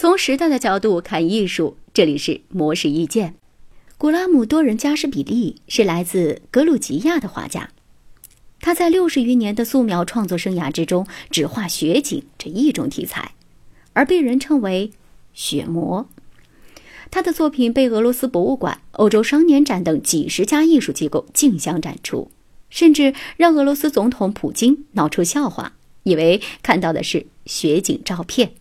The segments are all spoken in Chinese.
从时代的角度看艺术，这里是模式意见。古拉姆多人加什比利是来自格鲁吉亚的画家，他在六十余年的素描创作生涯之中，只画雪景这一种题材，而被人称为“雪魔”。他的作品被俄罗斯博物馆、欧洲双年展等几十家艺术机构竞相展出，甚至让俄罗斯总统普京闹出笑话，以为看到的是雪景照片。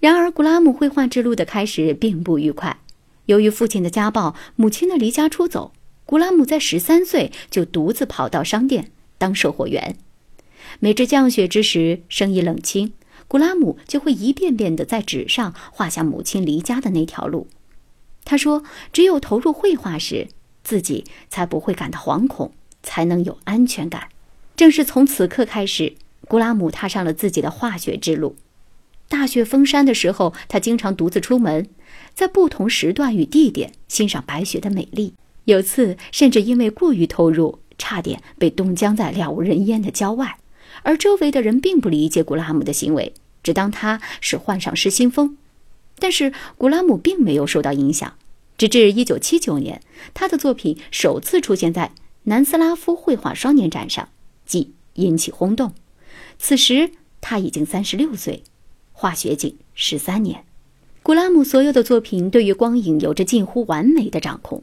然而，古拉姆绘画之路的开始并不愉快。由于父亲的家暴，母亲的离家出走，古拉姆在十三岁就独自跑到商店当售货员。每至降雪之时，生意冷清，古拉姆就会一遍遍地在纸上画下母亲离家的那条路。他说：“只有投入绘画时，自己才不会感到惶恐，才能有安全感。”正是从此刻开始，古拉姆踏上了自己的画学之路。大雪封山的时候，他经常独自出门，在不同时段与地点欣赏白雪的美丽。有次甚至因为过于投入，差点被冻僵在了无人烟的郊外。而周围的人并不理解古拉姆的行为，只当他是患上失心疯。但是古拉姆并没有受到影响，直至1979年，他的作品首次出现在南斯拉夫绘画双年展上，即引起轰动。此时他已经36岁。画雪景十三年，古拉姆所有的作品对于光影有着近乎完美的掌控。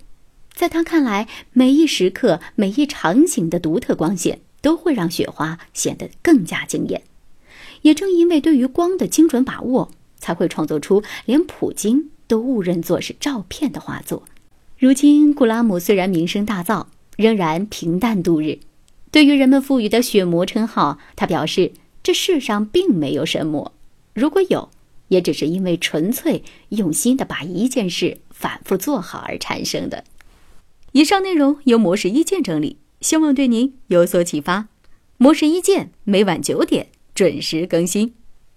在他看来，每一时刻、每一场景的独特光线都会让雪花显得更加惊艳。也正因为对于光的精准把握，才会创作出连普京都误认作是照片的画作。如今，古拉姆虽然名声大噪，仍然平淡度日。对于人们赋予的“血魔”称号，他表示：“这世上并没有神魔。”如果有，也只是因为纯粹用心的把一件事反复做好而产生的。以上内容由模式一键整理，希望对您有所启发。模式一键每晚九点准时更新。